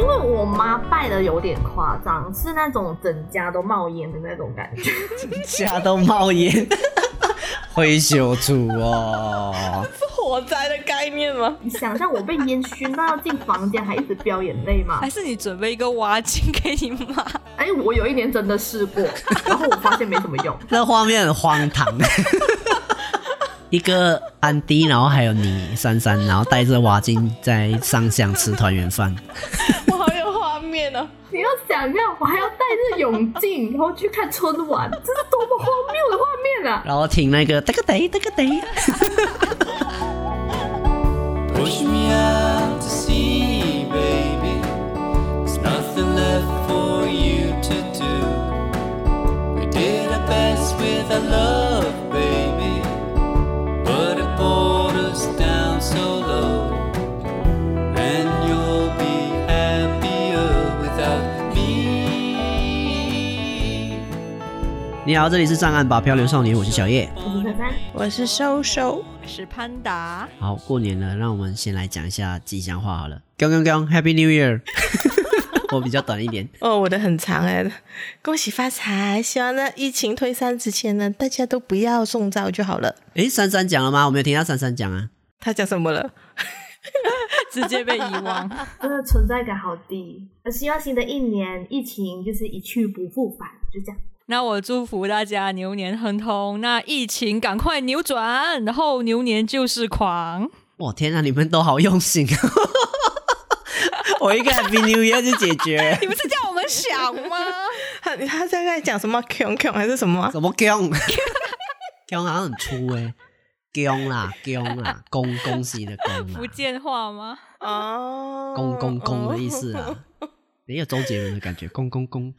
因为我妈拜的有点夸张，是那种整家都冒烟的那种感觉，整家都冒烟，灰修主哦，是 火灾的概念吗？你想象我被烟熏到要进房间，还一直飙眼泪吗？还是你准备一个挖镜给你妈？哎、欸，我有一年真的试过，然后我发现没什么用，那画面很荒唐。一个安迪，然后还有你珊珊，然后带着瓦金在上香吃团圆饭。我好有画面哦！你要想象，我还要带着泳镜，然后去看春晚，这是多么荒谬的画面啊！然后听那个哒个哒哒个哒。你好，这里是上岸吧漂流少年，我是小叶，我是收收，我是瘦瘦，我是潘达。好，过年了，让我们先来讲一下吉祥话好了。刚刚刚，Happy New Year！我比较短一点哦，我的很长哎。恭喜发财，希望在疫情退散之前呢，大家都不要中招就好了。诶，珊珊讲了吗？我没有听到珊珊讲啊。他讲什么了？直接被遗忘，真的存在感好低。我希望新的一年疫情就是一去不复返，就这样。那我祝福大家牛年亨通，那疫情赶快扭转，然后牛年就是狂。我天啊，你们都好用心！我一个 Happy New Year 就解决。你不是叫我们想吗？他他在在讲什么？强强还是什么？什么强？强好像很粗诶。强啦强啦，恭恭喜的恭。福建话吗？哦，恭恭恭的意思啊，没有周杰伦的感觉，恭恭恭。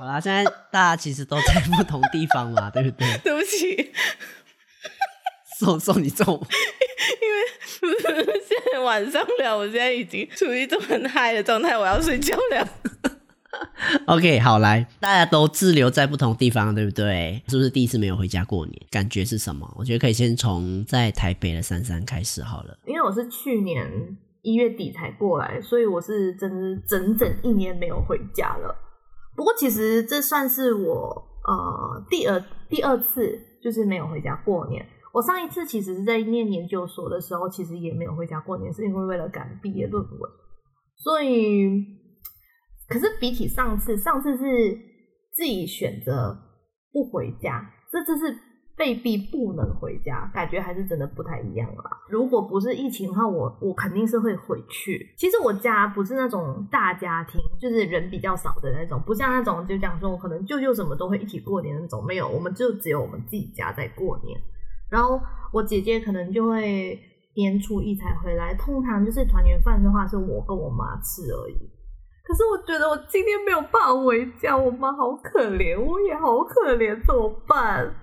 好啦，现在大家其实都在不同地方嘛，对不对？对不起，送送你走，因为现在晚上了，我现在已经处于一种很嗨的状态，我要睡觉了。OK，好来，大家都滞留在不同地方，对不对？是不是第一次没有回家过年？感觉是什么？我觉得可以先从在台北的珊珊开始好了。因为我是去年一月底才过来，所以我是真的整整一年没有回家了。不过其实这算是我呃第二第二次就是没有回家过年。我上一次其实是在念研究所的时候，其实也没有回家过年，是因为为了赶毕业论文。所以，可是比起上次，上次是自己选择不回家，这次是。被逼不能回家，感觉还是真的不太一样啦。如果不是疫情的话，我我肯定是会回去。其实我家不是那种大家庭，就是人比较少的那种，不像那种就讲说我可能舅舅什么都会一起过年那种。没有，我们就只有我们自己家在过年。然后我姐姐可能就会年初一才回来，通常就是团圆饭的话是我跟我妈吃而已。可是我觉得我今天没有办法回家，我妈好可怜，我也好可怜，怎么办？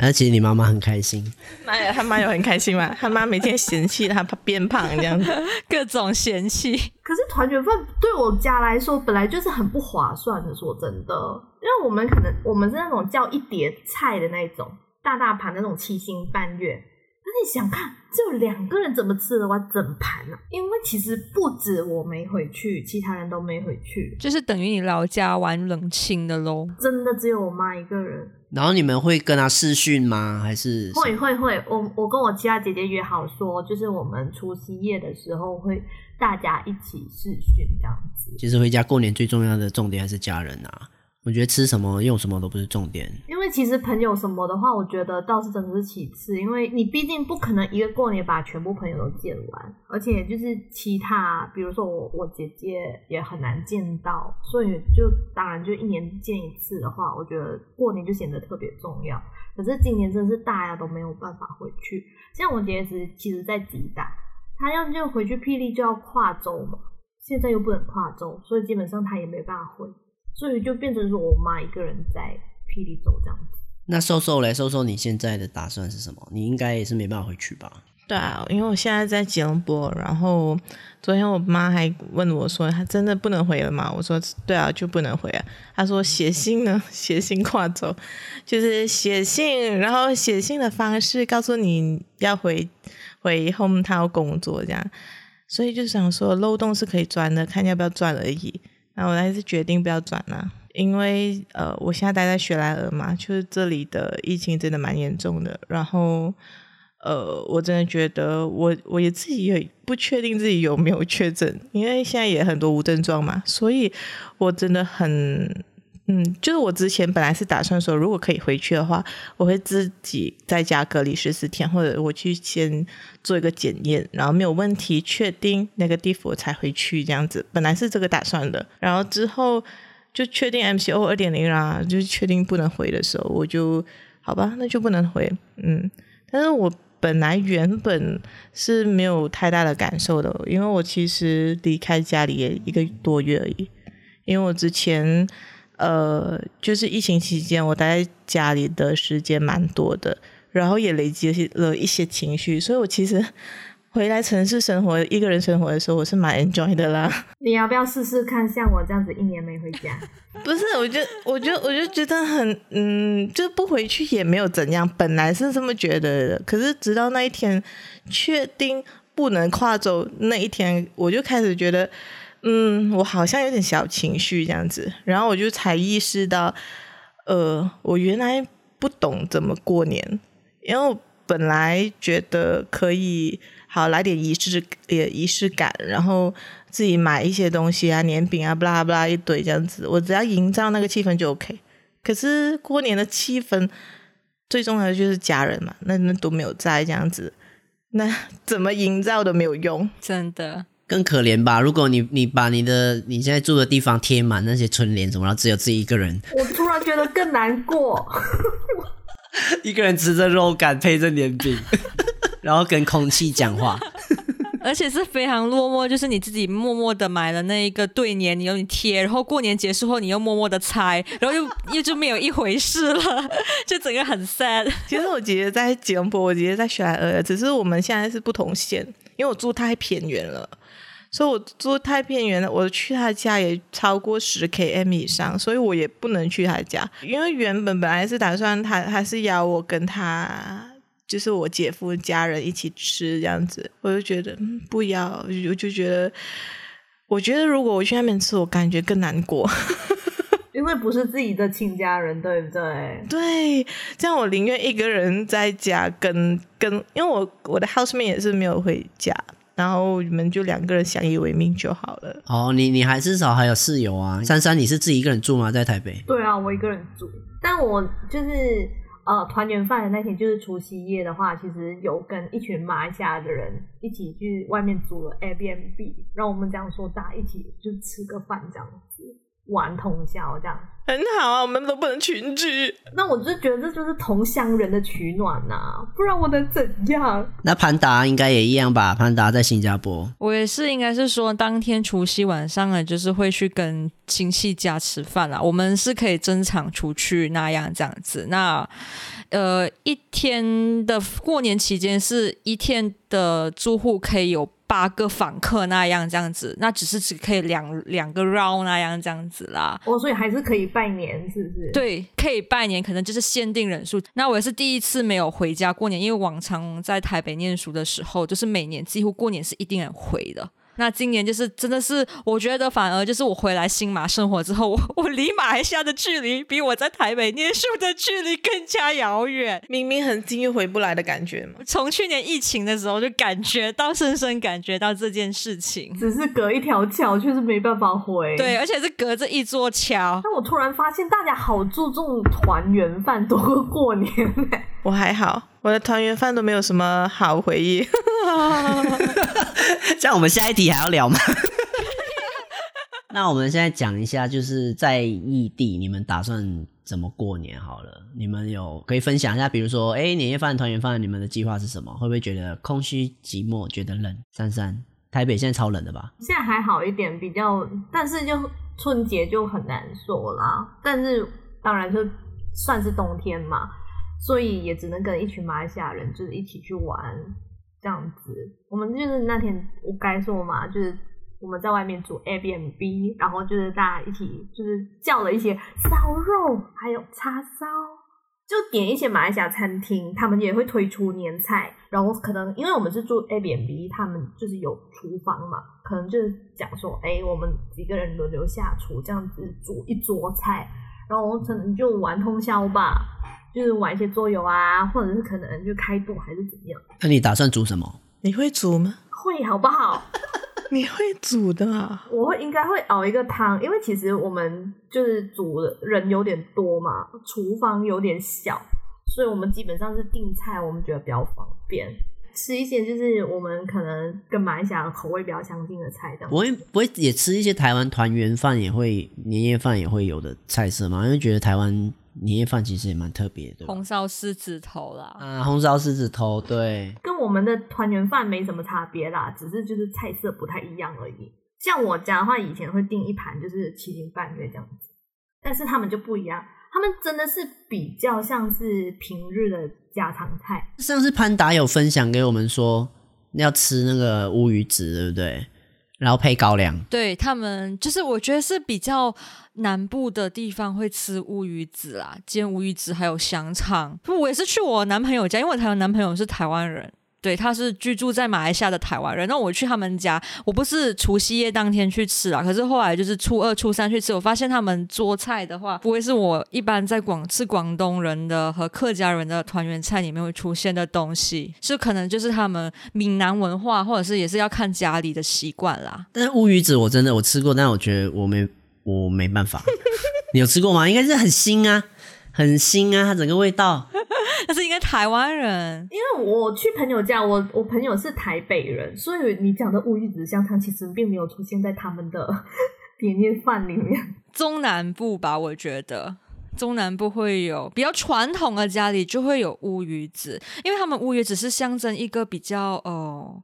而且你妈妈很开心，妈呀，他妈有很开心吗？他妈每天嫌弃他变胖这样子，各种嫌弃。可是团圆饭对我家来说本来就是很不划算的，说真的，因为我们可能我们是那种叫一碟菜的那种大大盘那种七星半月。那你想看，只有两个人怎么吃得完整盘呢？因为其实不止我没回去，其他人都没回去，就是等于你老家玩冷清的喽。真的只有我妈一个人。然后你们会跟他试训吗？还是会会会？我我跟我其他姐姐约好说，就是我们除夕夜的时候会大家一起试训这样子。其实回家过年最重要的重点还是家人啊。我觉得吃什么用什么都不是重点，因为其实朋友什么的话，我觉得倒是真的是其次，因为你毕竟不可能一个过年把全部朋友都见完，而且就是其他，比如说我我姐姐也很难见到，所以就当然就一年见一次的话，我觉得过年就显得特别重要。可是今年真是大家都没有办法回去，像我姐姐是其实在吉大，她要就回去霹雳就要跨州嘛，现在又不能跨州，所以基本上她也没办法回。所以就变成说我妈一个人在霹雳走这样子。那瘦瘦来瘦瘦，你现在的打算是什么？你应该也是没办法回去吧？对啊，因为我现在在吉隆坡，然后昨天我妈还问我说：“她真的不能回了吗？”我说：“对啊，就不能回啊。”她说：“写信呢？写信跨走，就是写信，然后写信的方式告诉你要回回 hometown 工作这样。”所以就想说漏洞是可以钻的，看要不要钻而已。那我还是决定不要转了，因为呃，我现在待在雪莱尔嘛，就是这里的疫情真的蛮严重的。然后呃，我真的觉得我我也自己也不确定自己有没有确诊，因为现在也很多无症状嘛，所以我真的很。嗯，就是我之前本来是打算说，如果可以回去的话，我会自己在家隔离十四天，或者我去先做一个检验，然后没有问题，确定那个地方我才回去这样子。本来是这个打算的，然后之后就确定 MCO 二点零啦，就确定不能回的时候，我就好吧，那就不能回。嗯，但是我本来原本是没有太大的感受的，因为我其实离开家里也一个多月而已，因为我之前。呃，就是疫情期间，我待在家里的时间蛮多的，然后也累积了一些情绪，所以我其实回来城市生活，一个人生活的时候，我是蛮 enjoy 的啦。你要不要试试看，像我这样子一年没回家？不是，我就我就我就觉得很，嗯，就不回去也没有怎样，本来是这么觉得的，可是直到那一天确定不能跨州那一天，我就开始觉得。嗯，我好像有点小情绪这样子，然后我就才意识到，呃，我原来不懂怎么过年，因为我本来觉得可以好来点仪式，也仪式感，然后自己买一些东西啊，年饼啊，巴拉巴拉一堆这样子，我只要营造那个气氛就 OK。可是过年的气氛最重要的就是家人嘛，那那都没有在这样子，那 怎么营造都没有用，真的。更可怜吧？如果你你把你的你现在住的地方贴满那些春联什么，然后只有自己一个人，我突然觉得更难过。一个人吃着肉干配着年饼，然后跟空气讲话，而且是非常落寞，就是你自己默默的买了那一个对联，你用你贴，然后过年结束后你又默默的拆，然后又又就没有一回事了，就整个很 sad。其实我姐姐在吉隆坡，我姐姐在雪莱莪，只是我们现在是不同县，因为我住太偏远了。所以我住太偏远了，我去他家也超过十 km 以上，所以我也不能去他家。因为原本本来是打算他他是邀我跟他，就是我姐夫家人一起吃这样子，我就觉得不要，我就觉得，我觉得如果我去那边吃，我感觉更难过，因为不是自己的亲家人，对不对？对，这样我宁愿一个人在家跟跟，因为我我的 housemate 也是没有回家。然后你们就两个人相依为命就好了。哦，你你还至少还有室友啊。珊珊，你是自己一个人住吗？在台北？对啊，我一个人住。但我就是呃，团圆饭的那天，就是除夕夜的话，其实有跟一群马来西亚的人一起去外面租了 Airbnb，让我们这样说，大家一起就吃个饭这样子。玩通宵这样很好啊，我们都不能群居。那我就觉得这就是同乡人的取暖呐、啊，不然我能怎样？那潘达应该也一样吧？潘达在新加坡，我也是，应该是说当天除夕晚上啊，就是会去跟亲戚家吃饭啦。我们是可以正常出去那样这样子。那呃，一天的过年期间是一天的住户可以有。八个访客那样这样子，那只是只可以两两个 round 那样这样子啦。哦，所以还是可以拜年，是不是？对，可以拜年，可能就是限定人数。那我也是第一次没有回家过年，因为往常在台北念书的时候，就是每年几乎过年是一定要回的。那今年就是真的是，我觉得反而就是我回来新马生活之后，我 我离马来西亚的距离比我在台北念书的距离更加遥远，明明很近又回不来的感觉嘛。从去年疫情的时候就感觉到，深深感觉到这件事情，只是隔一条桥，却是没办法回。对，而且是隔着一座桥。但我突然发现，大家好注重团圆饭多过过年。我还好，我的团圆饭都没有什么好回忆。这样我们下一题还要聊吗？那我们现在讲一下，就是在异地，你们打算怎么过年？好了，你们有可以分享一下，比如说，哎，年夜饭、团圆饭，你们的计划是什么？会不会觉得空虚、寂寞，觉得冷？珊珊，台北现在超冷的吧？现在还好一点，比较，但是就春节就很难说啦。但是当然就算是冬天嘛，所以也只能跟一群马来西亚人就是一起去玩。这样子，我们就是那天我该说嘛，就是我们在外面煮 Airbnb，然后就是大家一起就是叫了一些烧肉，还有叉烧，就点一些马来西亚餐厅，他们也会推出年菜，然后可能因为我们是住 Airbnb，他们就是有厨房嘛，可能就是讲说，哎，我们几个人轮流下厨，这样子煮一桌菜，然后可能就玩通宵吧，就是玩一些桌游啊，或者是可能就开赌还是怎么样。那你打算煮什么？你会煮吗？会，好不好？你会煮的啊？我会应该会熬一个汤，因为其实我们就是煮的人有点多嘛，厨房有点小，所以我们基本上是订菜，我们觉得比较方便，吃一些就是我们可能跟马来西亚口味比较相近的菜这样。我会不会也吃一些台湾团圆饭也会年夜饭也会有的菜色嘛？因为觉得台湾。年夜饭其实也蛮特别的，红烧狮子头啦，啊，红烧狮子头，对，跟我们的团圆饭没什么差别啦，只是就是菜色不太一样而已。像我家的话，以前会订一盘就是七斤半月这样子，但是他们就不一样，他们真的是比较像是平日的家常菜。上次潘达有分享给我们说要吃那个乌鱼子，对不对？然后配高粱，对他们就是我觉得是比较南部的地方会吃乌鱼子啦，煎乌鱼子还有香肠。我也是去我男朋友家，因为我台湾男朋友是台湾人。对，他是居住在马来西亚的台湾人。那我去他们家，我不是除夕夜当天去吃啊，可是后来就是初二、初三去吃，我发现他们做菜的话，不会是我一般在广吃广东人的和客家人的团圆菜里面会出现的东西，是可能就是他们闽南文化，或者是也是要看家里的习惯啦。但是乌鱼子我真的我吃过，但我觉得我没我没办法。你有吃过吗？应该是很腥啊，很腥啊，它整个味道。但是应该台湾人，因为我去朋友家，我我朋友是台北人，所以你讲的乌鱼子香肠其实并没有出现在他们的 年夜饭里面。中南部吧，我觉得中南部会有比较传统的家里就会有乌鱼子，因为他们乌鱼子是象征一个比较哦。呃，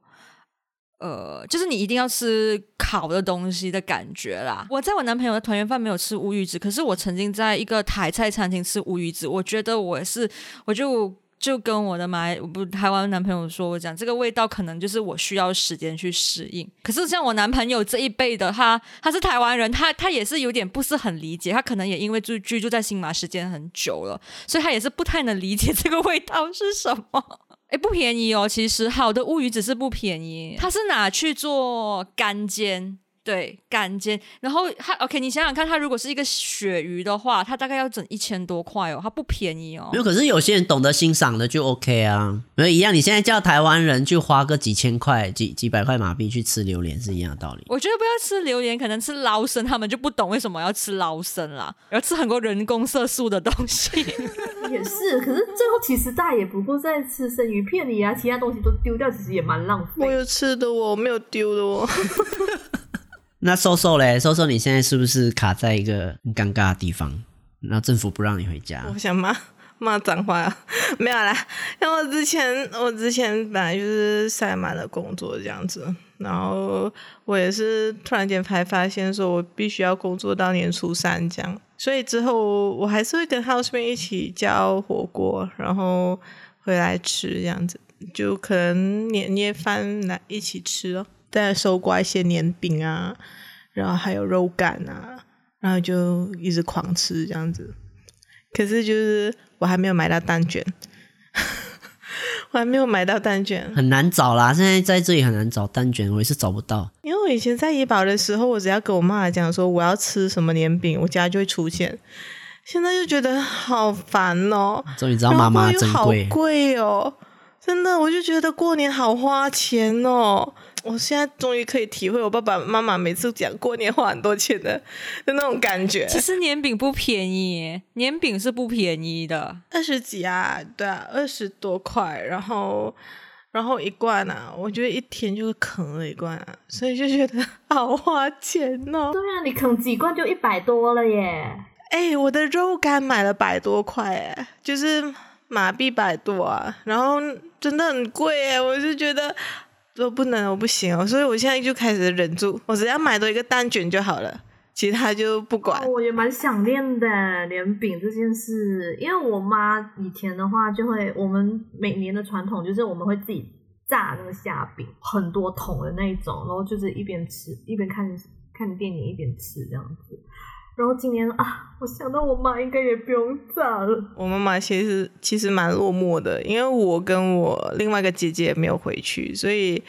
呃就是你一定要吃烤的东西的感觉啦。我在我男朋友的团圆饭没有吃乌鱼子，可是我曾经在一个台菜餐厅吃乌鱼子，我觉得我是，我就就跟我的马来不台湾男朋友说，我讲这个味道可能就是我需要时间去适应。可是像我男朋友这一辈的，他他是台湾人，他他也是有点不是很理解，他可能也因为住居住在新马时间很久了，所以他也是不太能理解这个味道是什么。哎，不便宜哦，其实好的乌鱼只是不便宜，它是拿去做干煎。对，干煎，然后它 OK，你想想看，它如果是一个鳕鱼的话，它大概要整一千多块哦，它不便宜哦。没有，可是有些人懂得欣赏的就 OK 啊，没有一样。你现在叫台湾人去花个几千块、几几百块马币去吃榴莲是一样的道理。我觉得不要吃榴莲，可能吃捞生，他们就不懂为什么要吃捞生啦，要吃很多人工色素的东西。也是，可是最后其实大家也不过在吃生鱼片里啊，其他东西都丢掉，其实也蛮浪费。我有吃的哦，我没有丢的哦。那瘦瘦嘞，瘦瘦，你现在是不是卡在一个很尴尬的地方？那政府不让你回家。我想骂骂脏话，没有啦。因为我之前我之前本来就是塞满了工作这样子，然后我也是突然间才发现说我必须要工作到年初三这样，所以之后我还是会跟 housemate 一起叫火锅，然后回来吃这样子，就可能年夜饭来一起吃哦。再收刮一些年饼啊，然后还有肉干啊，然后就一直狂吃这样子。可是就是我还没有买到蛋卷，我还没有买到蛋卷，很难找啦。现在在这里很难找蛋卷，我也是找不到。因为我以前在怡保的时候，我只要跟我妈讲说我要吃什么年饼，我家就会出现。现在就觉得好烦哦。终于知道妈妈真贵，好贵哦，真的，我就觉得过年好花钱哦。我现在终于可以体会我爸爸妈妈每次讲过年花很多钱的的那种感觉。其实年饼不便宜，年饼是不便宜的，二十几啊，对啊，二十多块，然后然后一罐啊，我觉得一天就啃了一罐啊，所以就觉得 好花钱哦。对啊，你啃几罐就一百多了耶。哎，我的肉干买了百多块，哎，就是马币百多啊，然后真的很贵哎，我就觉得。说不能，我不行，所以我现在就开始忍住，我只要买多一个蛋卷就好了，其他就不管。我也蛮想念的连饼这件事，因为我妈以前的话就会，我们每年的传统就是我们会自己炸那个虾饼，很多桶的那一种，然后就是一边吃一边看看电影一边吃这样子。然后今年啊，我想到我妈应该也不用炸了。我妈妈其实其实蛮落寞的，因为我跟我另外一个姐姐也没有回去，所以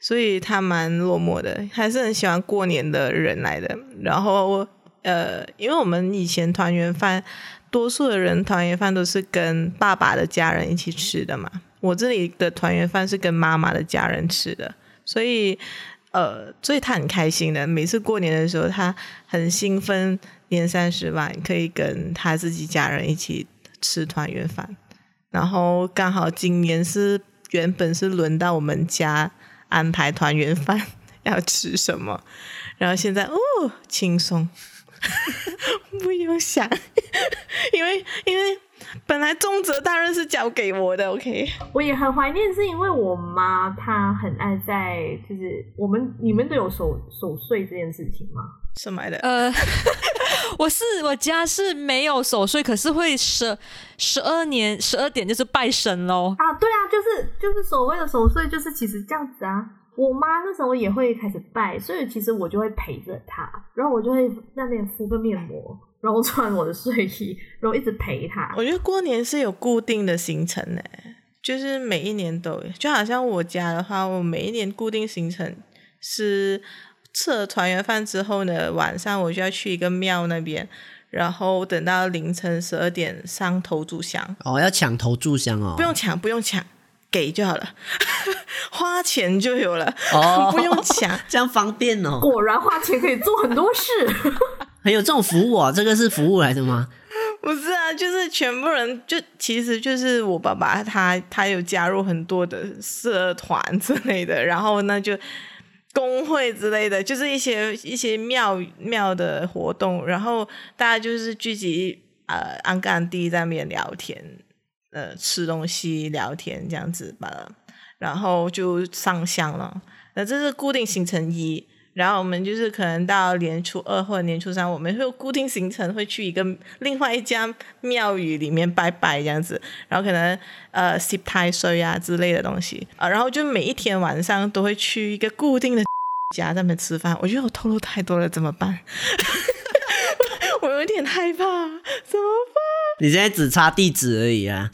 所以她蛮落寞的，还是很喜欢过年的人来的。然后呃，因为我们以前团圆饭，多数的人团圆饭都是跟爸爸的家人一起吃的嘛。我这里的团圆饭是跟妈妈的家人吃的，所以。呃，所以他很开心的。每次过年的时候，他很兴奋，年三十晚可以跟他自己家人一起吃团圆饭。然后刚好今年是原本是轮到我们家安排团圆饭要吃什么，然后现在哦，轻松，不用想，因 为因为。本来重责大任是交给我的，OK。我也很怀念，是因为我妈她很爱在，就是我们你们都有守守岁这件事情吗？什么来的？呃，我是我家是没有守岁，可是会十十二年十二点就是拜神喽。啊，对啊，就是就是所谓的守岁，就是其实这样子啊。我妈那时候也会开始拜，所以其实我就会陪着她，然后我就会在那边敷个面膜。然后穿我的睡衣，然后一直陪他。我觉得过年是有固定的行程呢，就是每一年都有，就好像我家的话，我每一年固定行程是吃了团圆饭之后呢，晚上我就要去一个庙那边，然后等到凌晨十二点上头炷香。哦，要抢头炷香哦？不用抢，不用抢，给就好了，花钱就有了，哦，不用抢，这样方便哦。果然花钱可以做很多事。还有这种服务啊？这个是服务来的吗？不是啊，就是全部人，就其实就是我爸爸他他有加入很多的社团之类的，然后呢就工会之类的，就是一些一些庙庙的活动，然后大家就是聚集呃安干地在那边聊天，呃吃东西聊天这样子吧，然后就上香了。那这是固定行程一。然后我们就是可能到年初二或者年初三，我们会有固定行程，会去一个另外一家庙宇里面拜拜这样子。然后可能呃洗太岁啊之类的东西啊。然后就每一天晚上都会去一个固定的家在那边吃饭。我觉得我透露太多了，怎么办？我有点害怕，怎么办？你现在只差地址而已啊。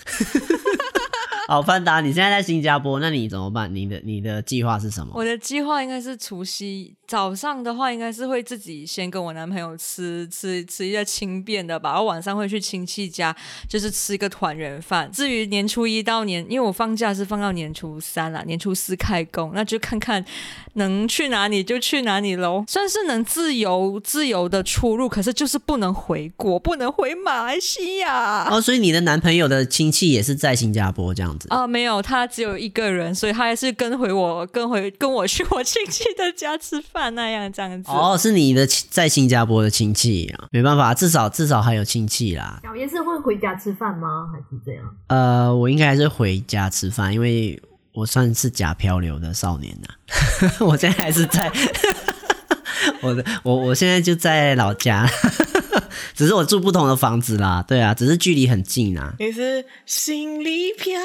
好，范达，你现在在新加坡，那你怎么办？你的你的计划是什么？我的计划应该是除夕早上的话，应该是会自己先跟我男朋友吃吃吃一个轻便的吧，然后晚上会去亲戚家，就是吃一个团圆饭。至于年初一到年，因为我放假是放到年初三啦，年初四开工，那就看看能去哪里就去哪里喽。算是能自由自由的出入，可是就是不能回国，不能回马来西亚。哦，所以你的男朋友的亲戚也是在新加坡这样子。啊，没有，他只有一个人，所以他还是跟回我，跟回跟我去我亲戚的家吃饭那样这样子。哦，是你的在新加坡的亲戚啊，没办法，至少至少还有亲戚啦。小爷是会回家吃饭吗？还是这样？呃，我应该还是回家吃饭，因为我算是假漂流的少年呐。我现在还是在，我的我我现在就在老家。只是我住不同的房子啦，对啊，只是距离很近啊。你是心里飘，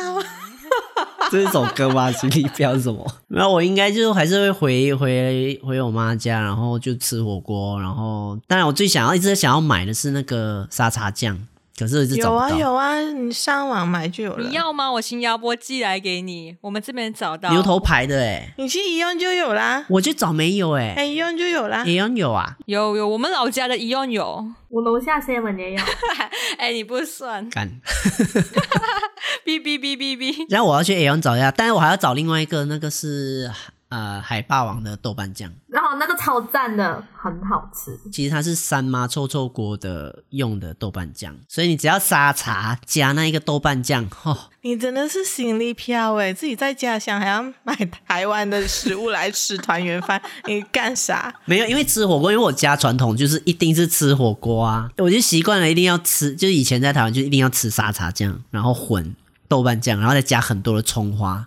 这是首歌吗？心里飘是什么？没有，我应该就还是会回回回我妈家，然后就吃火锅，然后当然我最想要一直想要买的是那个沙茶酱。可是一直找不到。有啊有啊，你上网买就有了。你要吗？我新加坡寄来给你。我们这边找到牛头牌的哎，你去宜用就有啦。我去找没有哎，哎宜用就有啦。宜用有啊，有有，我们老家的宜用有，我楼下 seven 也有。哎，你不算。干。哔哔哔哔哔。然后我要去宜用找一下，但是我还要找另外一个，那个是。呃，海霸王的豆瓣酱，然后那个超赞的，很好吃。其实它是三妈臭臭锅的用的豆瓣酱，所以你只要沙茶加那一个豆瓣酱，哦，你真的是心里飘哎！自己在家乡还要买台湾的食物来吃团圆饭，你干啥？没有，因为吃火锅，因为我家传统就是一定是吃火锅啊，我就习惯了一定要吃，就是以前在台湾就一定要吃沙茶酱，然后混豆瓣酱，然后再加很多的葱花，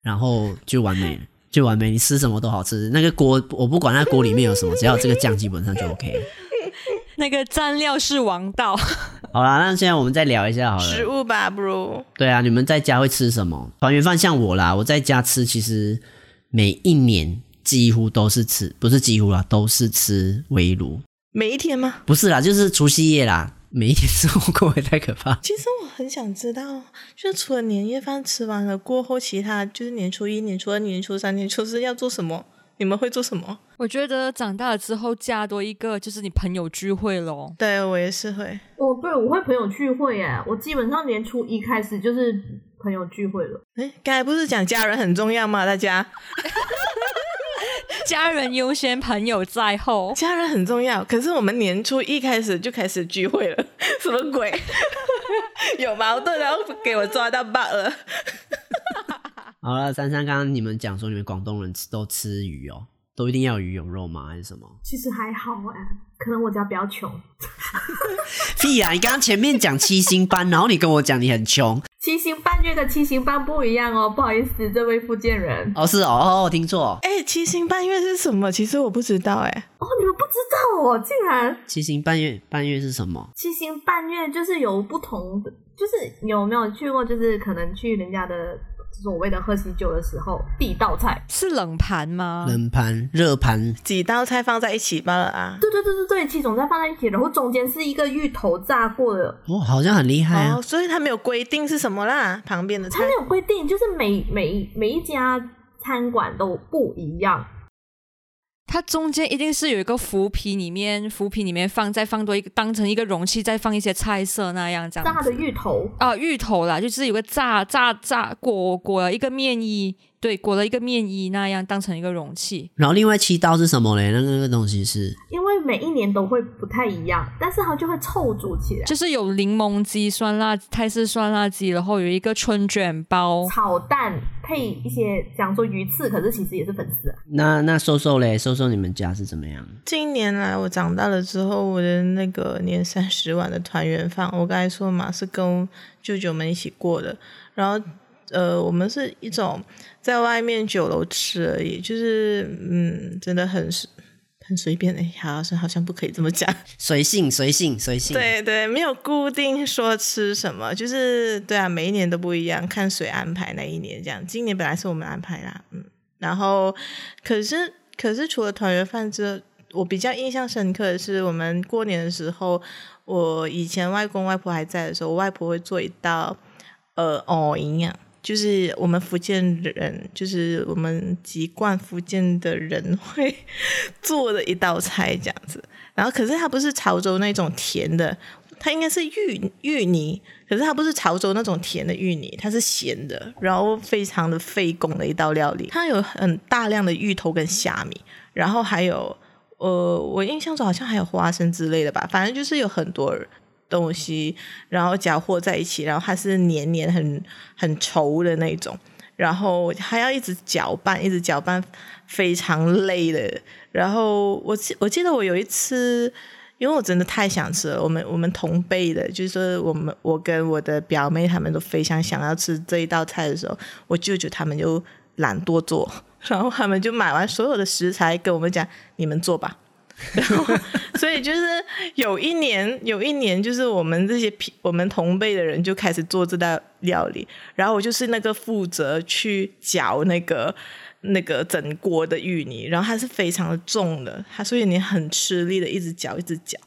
然后就完美了。就完美，你吃什么都好吃。那个锅我不管，那锅里面有什么，只要有这个酱基本上就 OK。那个蘸料是王道。好啦，那现在我们再聊一下好了。食物吧不如。对啊，你们在家会吃什么？团圆饭像我啦，我在家吃，其实每一年几乎都是吃，不是几乎啦，都是吃围炉。每一天吗？不是啦，就是除夕夜啦。每一天吃火锅也太可怕。其实我很想知道，就是除了年夜饭吃完了过后，其他就是年初一、年初二、年初三、年初四要做什么？你们会做什么？我觉得长大了之后加多一个就是你朋友聚会咯。对，我也是会。哦，对，我会朋友聚会耶。我基本上年初一开始就是朋友聚会了。哎，刚才不是讲家人很重要吗？大家。家人优先，朋友在后。家人很重要，可是我们年初一开始就开始聚会了，什么鬼？有矛盾，然后给我抓到 bug 了。好了，珊珊，刚刚你们讲说你们广东人吃都吃鱼哦，都一定要鱼有肉吗？还是什么？其实还好哎，可能我家比较穷。屁啊！你刚刚前面讲七星班，然后你跟我讲你很穷。七星半月的七星斑不一样哦，不好意思，这位福建人。哦，是哦，哦，我听错。哎、欸，七星半月是什么？其实我不知道，哎。哦，你们不知道哦，竟然。七星半月，半月是什么？七星半月就是有不同的，就是有没有去过？就是可能去人家的。所谓的喝喜酒的时候，第一道菜是冷盘吗？冷盘、热盘，几道菜放在一起罢了啊！对对对对对，七种菜放在一起，然后中间是一个芋头炸过的。哦，好像很厉害啊！哦，所以他没有规定是什么啦，旁边的菜。他没有规定，就是每每每一家餐馆都不一样。它中间一定是有一个浮皮，里面浮皮里面放再放多一个，当成一个容器，再放一些菜色那样这样。炸的芋头啊，芋头啦，就是有个炸炸炸裹裹了一个面衣。对，裹了一个面衣那样当成一个容器，然后另外七道是什么嘞？那个那个东西是？因为每一年都会不太一样，但是它就会凑组起来，就是有柠檬鸡、酸辣泰式酸辣鸡，然后有一个春卷包、炒蛋配一些讲说鱼翅，可是其实也是粉丝啊。那那瘦瘦嘞，瘦瘦你们家是怎么样？近年来我长大了之后，我的那个年三十晚的团圆饭，我刚才说嘛是跟舅舅们一起过的，然后。呃，我们是一种在外面酒楼吃而已，就是嗯，真的很很随便哎，好像好像不可以这么讲，随性随性随性。对对，没有固定说吃什么，就是对啊，每一年都不一样，看谁安排那一年这样。今年本来是我们安排啦，嗯，然后可是可是除了团圆饭之后，我比较印象深刻的是，我们过年的时候，我以前外公外婆还在的时候，我外婆会做一道呃藕营养。就是我们福建人，就是我们籍贯福建的人会做的一道菜这样子。然后，可是它不是潮州那种甜的，它应该是芋芋泥，可是它不是潮州那种甜的芋泥，它是咸的，然后非常的费工的一道料理。它有很大量的芋头跟虾米，然后还有呃，我印象中好像还有花生之类的吧，反正就是有很多。东西，然后搅和在一起，然后它是黏黏很很稠的那种，然后还要一直搅拌，一直搅拌，非常累的。然后我记我记得我有一次，因为我真的太想吃了，我们我们同辈的，就是我们我跟我的表妹他们都非常想要吃这一道菜的时候，我舅舅他们就懒惰做，然后他们就买完所有的食材跟我们讲，你们做吧。然后，所以就是有一年，有一年，就是我们这些我们同辈的人就开始做这道料理，然后我就是那个负责去搅那个那个整锅的芋泥，然后它是非常的重的，它所以你很吃力的一直搅，一直搅。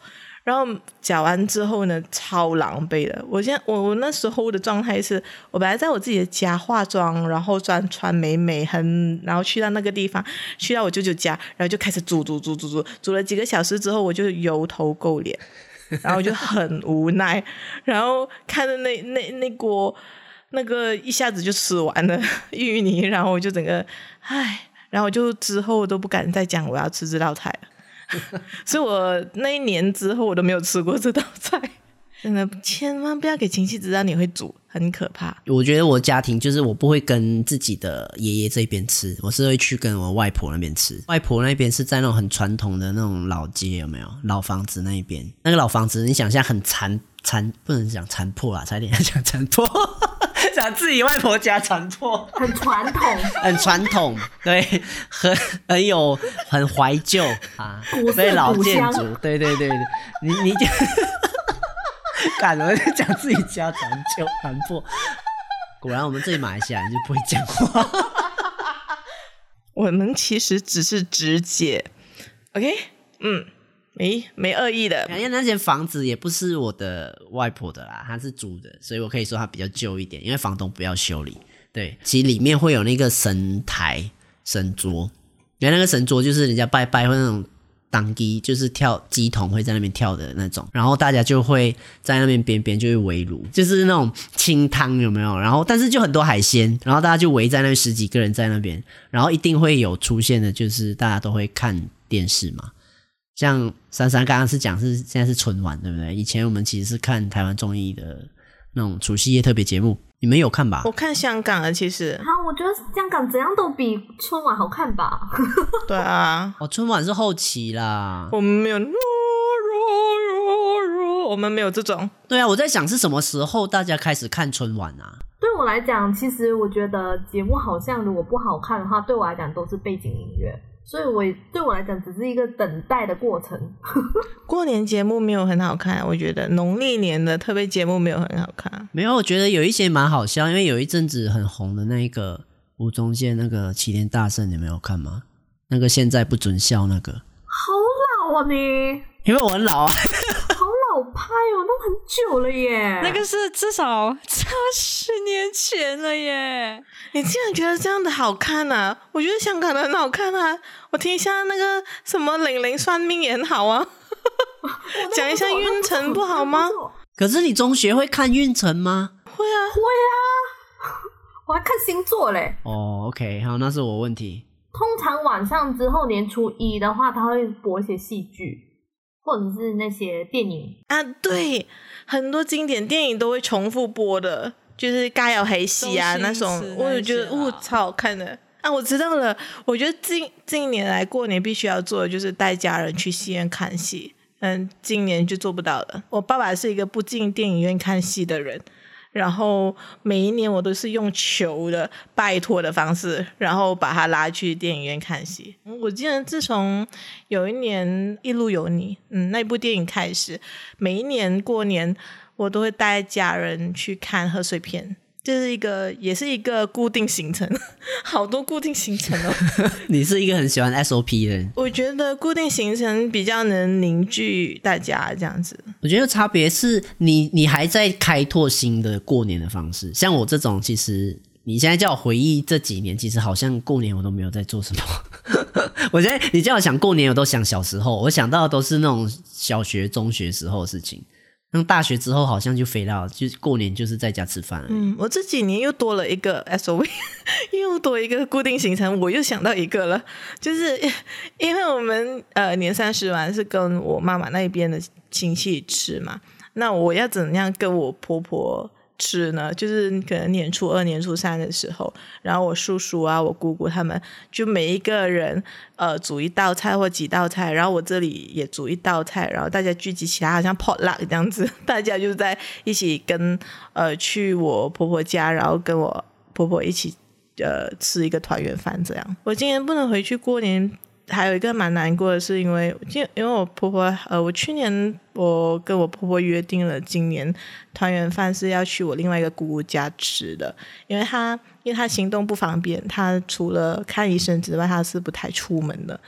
然后搅完之后呢，超狼狈的。我现我我那时候的状态是，我本来在我自己的家化妆，然后穿穿美美很，然后去到那个地方，去到我舅舅家，然后就开始煮煮煮煮煮，煮了几个小时之后，我就油头垢脸，然后就很无奈，然后看着那那那锅那个一下子就吃完了芋泥，然后我就整个唉，然后我就之后都不敢再讲我要吃这道菜了。所以，我那一年之后，我都没有吃过这道菜。真的，千万不要给亲戚知道你会煮，很可怕。我觉得我家庭就是我不会跟自己的爷爷这边吃，我是会去跟我外婆那边吃。外婆那边是在那种很传统的那种老街，有没有？老房子那一边，那个老房子，你想象很残残，不能讲残破啊，差点要讲残破。讲自己外婆家残破，很传统，很传统，对，很很有很怀旧啊，所以老建筑，对对对对，你你就，敢了讲自己家传旧残破，果然我们这里马来西亚人就不会讲话，我们其实只是直解，OK，嗯。没没恶意的，因为那间房子也不是我的外婆的啦，她是租的，所以我可以说它比较旧一点，因为房东不要修理。对，其实里面会有那个神台、神桌，原来那个神桌就是人家拜拜或那种。当机就是跳鸡童会在那边跳的那种，然后大家就会在那边边边就会围炉，就是那种清汤有没有？然后但是就很多海鲜，然后大家就围在那十几个人在那边，然后一定会有出现的，就是大家都会看电视嘛。像珊珊刚刚是讲是现在是春晚对不对？以前我们其实是看台湾综艺的那种除夕夜特别节目。你们有看吧？我看香港的，其实。好，我觉得香港怎样都比春晚好看吧。对啊，哦，春晚是后期啦。我们没有，我们没有这种。对啊，我在想是什么时候大家开始看春晚啊？对我来讲，其实我觉得节目好像如果不好看的话，对我来讲都是背景音乐。所以我，对我来讲只是一个等待的过程。过年节目没有很好看，我觉得农历年的特别节目没有很好看。没有，我觉得有一些蛮好笑，因为有一阵子很红的那一个吴宗宪那个齐天大圣，你没有看吗？那个现在不准笑那个。好老啊你！因为我很老啊。好老派哦，久了耶。那个是至少差十年前了耶。你竟然觉得这样的好看呢、啊？我觉得香港的很好看啊。我听一下那个什么玲玲算命也很好啊。讲一下运程不好吗？可是你中学会看运程吗？会啊，会啊。我还看星座嘞。哦、oh，OK，好，那是我问题。通常晚上之后年初一的话，他会播一些戏剧。或者是那些电影啊，对，很多经典电影都会重复播的，就是《家有黑戏》啊那种，我就觉得哦超好看的啊！我知道了，我觉得近近年来过年必须要做的就是带家人去戏院看戏，嗯，今年就做不到了。我爸爸是一个不进电影院看戏的人。然后每一年我都是用求的、拜托的方式，然后把他拉去电影院看戏。我记得自从有一年《一路有你》嗯那部电影开始，每一年过年我都会带家人去看贺岁片。这是一个，也是一个固定行程，好多固定行程哦。你是一个很喜欢 SOP 的人。我觉得固定行程比较能凝聚大家这样子。我觉得差别是你，你还在开拓新的过年的方式。像我这种，其实你现在叫我回忆这几年，其实好像过年我都没有在做什么。我觉得你叫我想过年，我都想小时候，我想到的都是那种小学、中学时候的事情。那大学之后好像就肥到，就过年就是在家吃饭。嗯，我这几年又多了一个 S O V，又多一个固定行程，我又想到一个了，就是因为我们呃年三十晚是跟我妈妈那边的亲戚吃嘛，那我要怎样跟我婆婆？吃呢，就是可能年初二、年初三的时候，然后我叔叔啊、我姑姑他们就每一个人呃煮一道菜或几道菜，然后我这里也煮一道菜，然后大家聚集起来，好像 potluck 这样子，大家就在一起跟呃去我婆婆家，然后跟我婆婆一起呃吃一个团圆饭这样。我今年不能回去过年。还有一个蛮难过的是，因为因因为我婆婆呃，我去年我跟我婆婆约定了，今年团圆饭是要去我另外一个姑姑家吃的，因为她因为她行动不方便，她除了看医生之外，她是不太出门的。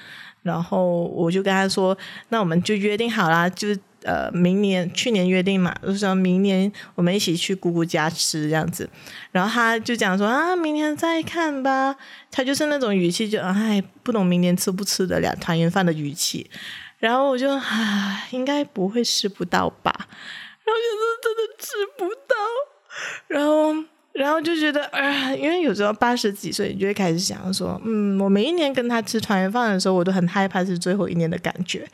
然后我就跟她说，那我们就约定好啦，就。呃，明年去年约定嘛，就是说明年我们一起去姑姑家吃这样子，然后他就讲说啊，明年再看吧。他就是那种语气就，就哎，不懂明年吃不吃得了团圆饭的语气。然后我就啊，应该不会吃不到吧？然后就是真的吃不到。然后，然后就觉得啊，因为有时候八十几岁，你就会开始想说，嗯，我每一年跟他吃团圆饭的时候，我都很害怕是最后一年的感觉。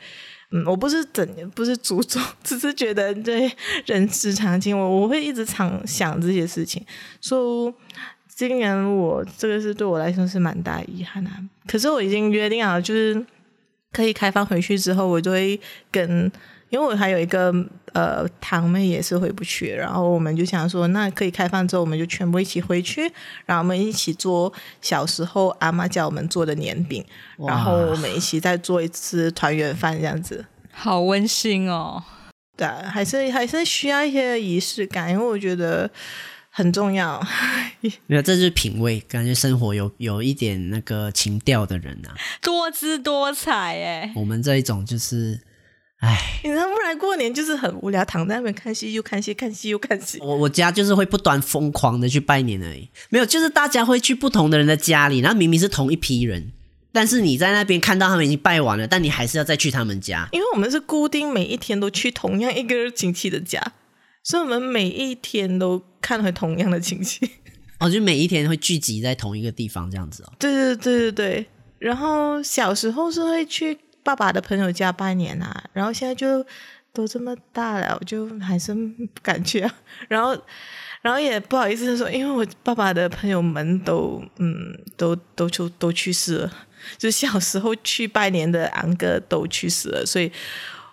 嗯，我不是整不是诅咒，只是觉得对人之常情，我我会一直常想这些事情。所以今年我这个是对我来说是蛮大遗憾啊。可是我已经约定好，就是可以开放回去之后，我就会跟。因为我还有一个呃堂妹也是回不去，然后我们就想说，那可以开放之后，我们就全部一起回去，然后我们一起做小时候阿妈教我们做的年饼，然后我们一起再做一次团圆饭这样子，好温馨哦。对啊，还是还是需要一些仪式感，因为我觉得很重要。没有，这就是品味，感觉生活有有一点那个情调的人啊，多姿多彩哎。我们这一种就是。唉，你知道，不然过年就是很无聊，躺在那边看戏，又看戏，看戏又看戏。我我家就是会不断疯狂的去拜年而已，没有，就是大家会去不同的人的家里，然后明明是同一批人，但是你在那边看到他们已经拜完了，但你还是要再去他们家，因为我们是固定每一天都去同样一个亲戚的家，所以我们每一天都看回同样的亲戚。哦，就每一天会聚集在同一个地方这样子哦。对对对对对，然后小时候是会去。爸爸的朋友家拜年啊，然后现在就都这么大了，我就还是不敢去啊。然后，然后也不好意思说，因为我爸爸的朋友们都嗯，都都就都去世了，就小时候去拜年的昂哥都去世了，所以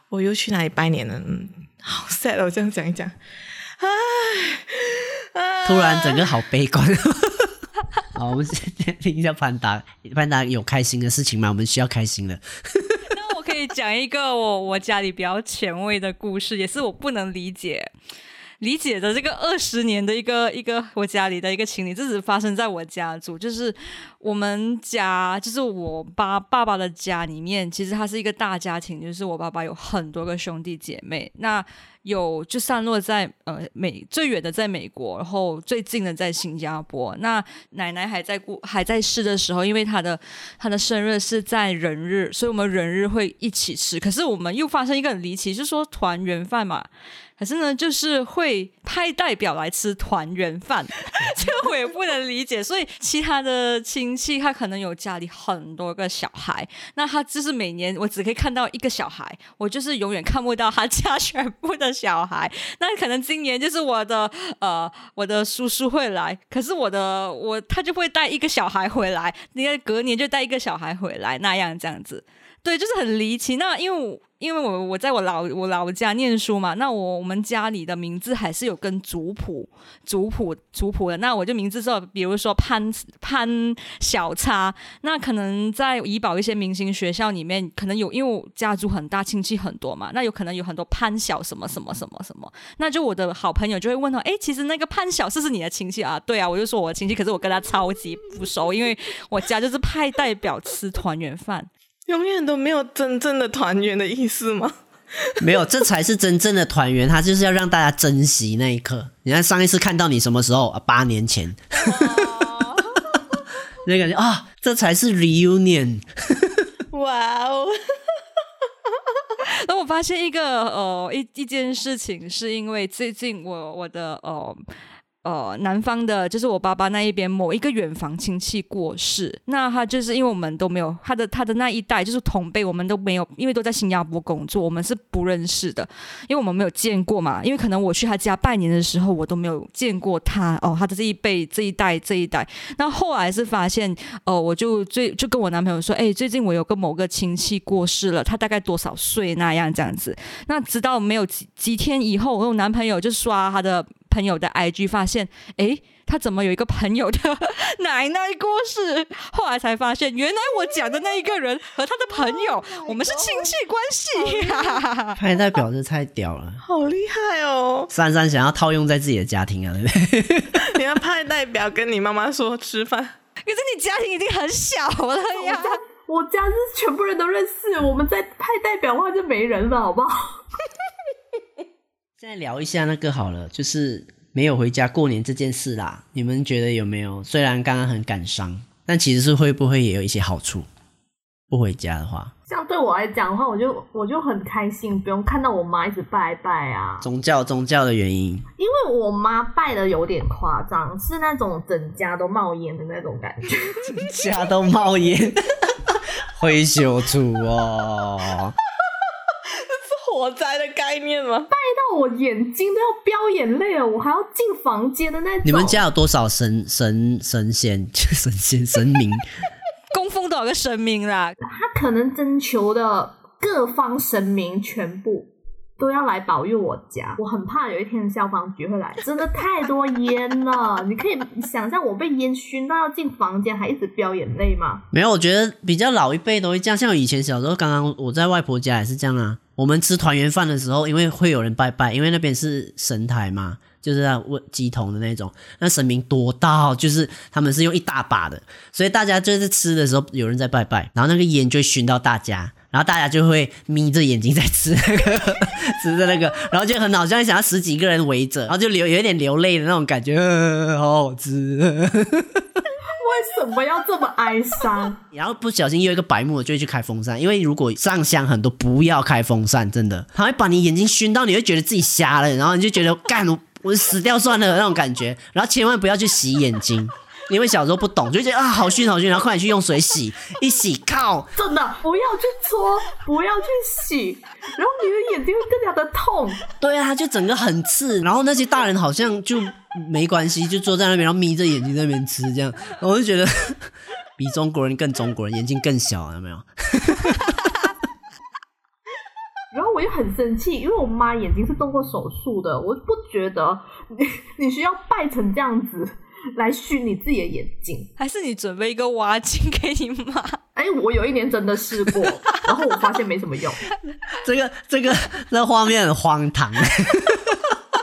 我又去哪里拜年呢？嗯，好 sad 哦，我这样讲一讲，唉，突然整个好悲观。好，我们先听一下潘达，潘达有开心的事情吗？我们需要开心的。可以讲一个我我家里比较前卫的故事，也是我不能理解理解的这个二十年的一个一个我家里的一个情侣，这只发生在我家族，就是我们家就是我爸爸爸的家里面，其实他是一个大家庭，就是我爸爸有很多个兄弟姐妹，那。有就散落在呃美最远的在美国，然后最近的在新加坡。那奶奶还在过还在世的时候，因为她的她的生日是在人日，所以我们人日会一起吃。可是我们又发生一个很离奇，就是说团圆饭嘛。可是呢，就是会派代表来吃团圆饭，这个我也不能理解。所以其他的亲他可能有家里很多个小孩，那他就是每年我只可以看到一个小孩，我就是永远看不到他家全部的小孩。那可能今年就是我的呃我的叔叔会来，可是我的我他就会带一个小孩回来，你看隔年就带一个小孩回来，那样这样子。对，就是很离奇。那因为，因为我我在我老我老家念书嘛，那我我们家里的名字还是有跟族谱、族谱、族谱的。那我就名字说，比如说潘潘小叉。那可能在怡保一些明星学校里面，可能有，因为我家族很大，亲戚很多嘛，那有可能有很多潘小什么什么什么什么。那就我的好朋友就会问他，哎，其实那个潘小是是你的亲戚啊？对啊，我就说我的亲戚，可是我跟他超级不熟，因为我家就是派代表吃团圆饭。永远都没有真正的团圆的意思吗？没有，这才是真正的团圆。他就是要让大家珍惜那一刻。你看上一次看到你什么时候啊？八年前，那感觉啊，这才是 reunion。哇哦！那我发现一个呃一一件事情，是因为最近我我的呃。呃，南方的，就是我爸爸那一边某一个远房亲戚过世，那他就是因为我们都没有他的他的那一代，就是同辈，我们都没有，因为都在新加坡工作，我们是不认识的，因为我们没有见过嘛，因为可能我去他家拜年的时候，我都没有见过他哦，他的这一辈这一代这一代，那后来是发现，哦、呃，我就最就跟我男朋友说，哎，最近我有个某个亲戚过世了，他大概多少岁那样这样子，那直到没有几几天以后，我男朋友就刷他的。朋友的 IG 发现，诶，他怎么有一个朋友的 奶奶过世？后来才发现，原来我讲的那一个人和他的朋友，我们是亲戚关系。派 代表这太屌了，好厉害哦！珊珊想要套用在自己的家庭啊，对不对？你要派代表跟你妈妈说吃饭，可是你家庭已经很小了呀。我家是全部人都认识，我们在派代表的话就没人了，好不好？现在聊一下那个好了，就是没有回家过年这件事啦。你们觉得有没有？虽然刚刚很感伤，但其实是会不会也有一些好处？不回家的话，像对我来讲的话，我就我就很开心，不用看到我妈一直拜拜啊。宗教宗教的原因，因为我妈拜的有点夸张，是那种整家都冒烟的那种感觉，整家都冒烟，灰修出哦。火灾的概念吗？拜到我眼睛都要飙眼泪了，我还要进房间的那种。你们家有多少神神 神仙？神仙神明供奉多少个神明啦？他可能征求的各方神明全部都要来保佑我家。我很怕有一天消防局会来，真的太多烟了。你可以想象我被烟熏到要进房间，还一直飙眼泪吗？没有，我觉得比较老一辈都会这样。像我以前小时候，刚刚我在外婆家也是这样啊。我们吃团圆饭的时候，因为会有人拜拜，因为那边是神台嘛，就是在问乩童的那种，那神明多到就是他们是用一大把的，所以大家就是吃的时候有人在拜拜，然后那个烟就熏到大家，然后大家就会眯着眼睛在吃 那个吃着那个，然后就很好，像想要十几个人围着，然后就流有点流泪的那种感觉，好好吃。为什么要这么哀伤？然后不小心又一个白目，就会去开风扇。因为如果上香很多，不要开风扇，真的，它会把你眼睛熏到，你会觉得自己瞎了，然后你就觉得干我，我死掉算了那种感觉。然后千万不要去洗眼睛，因为小时候不懂，就觉得啊好熏好熏，然后快点去用水洗，一洗靠，真的不要去搓，不要去洗，然后你的眼睛会更加的痛。对啊，就整个很刺，然后那些大人好像就。没关系，就坐在那边，然后眯着眼睛在那边吃，这样我就觉得比中国人更中国人，眼睛更小，有没有？然后我又很生气，因为我妈眼睛是动过手术的，我不觉得你 你需要拜成这样子 来熏你自己的眼睛，还是你准备一个挖镜给你妈？哎，我有一年真的试过，然后我发现没什么用。这个这个这画面很荒唐，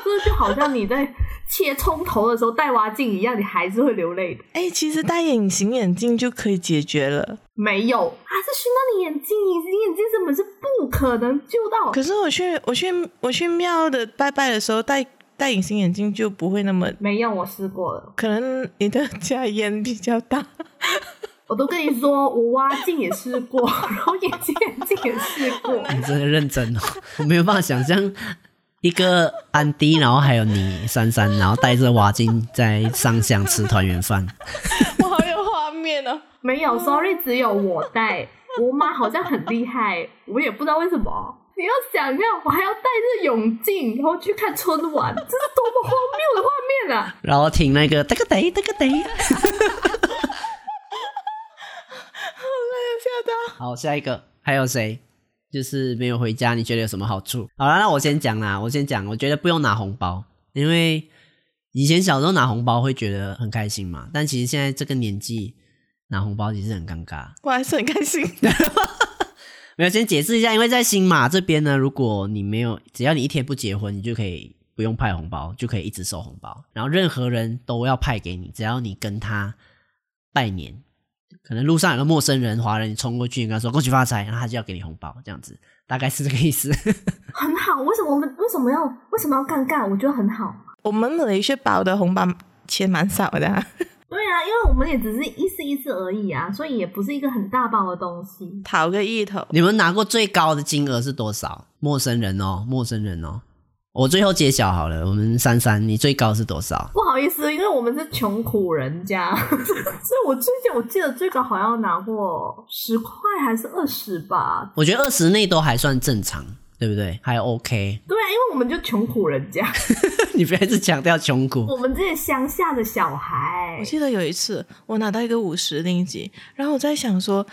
这就好像你在。切葱头的时候戴挖镜一样，你还是会流泪的。哎、欸，其实戴隐形眼镜就可以解决了。没有，还是熏到你眼睛，隐形眼镜根本是不可能救到。可是我去我去我去庙的拜拜的时候戴戴隐形眼镜就不会那么没用。我试过了，可能你的家烟比较大。我都跟你说，我挖镜也试过，然后隐形眼镜也试过。你真的认真哦，我没有办法想象。一个安迪，然后还有你珊珊，然后带着挖镜在上香吃团圆饭。我好有画面哦！没有，sorry，只有我戴。我妈好像很厉害，我也不知道为什么。你要想要，我还要戴着泳镜，然后去看春晚，这是多么荒谬的画面啊！然后听那个哒个哒哒个哒，好累啊，吓到。好，下一个还有谁？就是没有回家，你觉得有什么好处？好了，那我先讲啦，我先讲。我觉得不用拿红包，因为以前小时候拿红包会觉得很开心嘛。但其实现在这个年纪拿红包其实很尴尬。我还是很开心。没有，先解释一下，因为在新马这边呢，如果你没有，只要你一天不结婚，你就可以不用派红包，就可以一直收红包。然后任何人都要派给你，只要你跟他拜年。可能路上有个陌生人、华人，你冲过去，你跟他说“恭喜发财”，然后他就要给你红包，这样子，大概是这个意思。很好，为什么我们为什么要为什么要尴尬？我觉得很好。我们马来西亚包的红包钱蛮少的。对啊，因为我们也只是一次一次而已啊，所以也不是一个很大包的东西，讨个意头。你们拿过最高的金额是多少？陌生人哦，陌生人哦。我最后揭晓好了，我们珊珊，你最高是多少？不好意思，因为我们是穷苦人家，所以我最近我记得最高好像拿过十块还是二十吧。我觉得二十内都还算正常，对不对？还 OK。对啊，因为我们就穷苦人家。你不要一直强调穷苦。我们这些乡下的小孩，我记得有一次我拿到一个五十令吉，然后我在想说。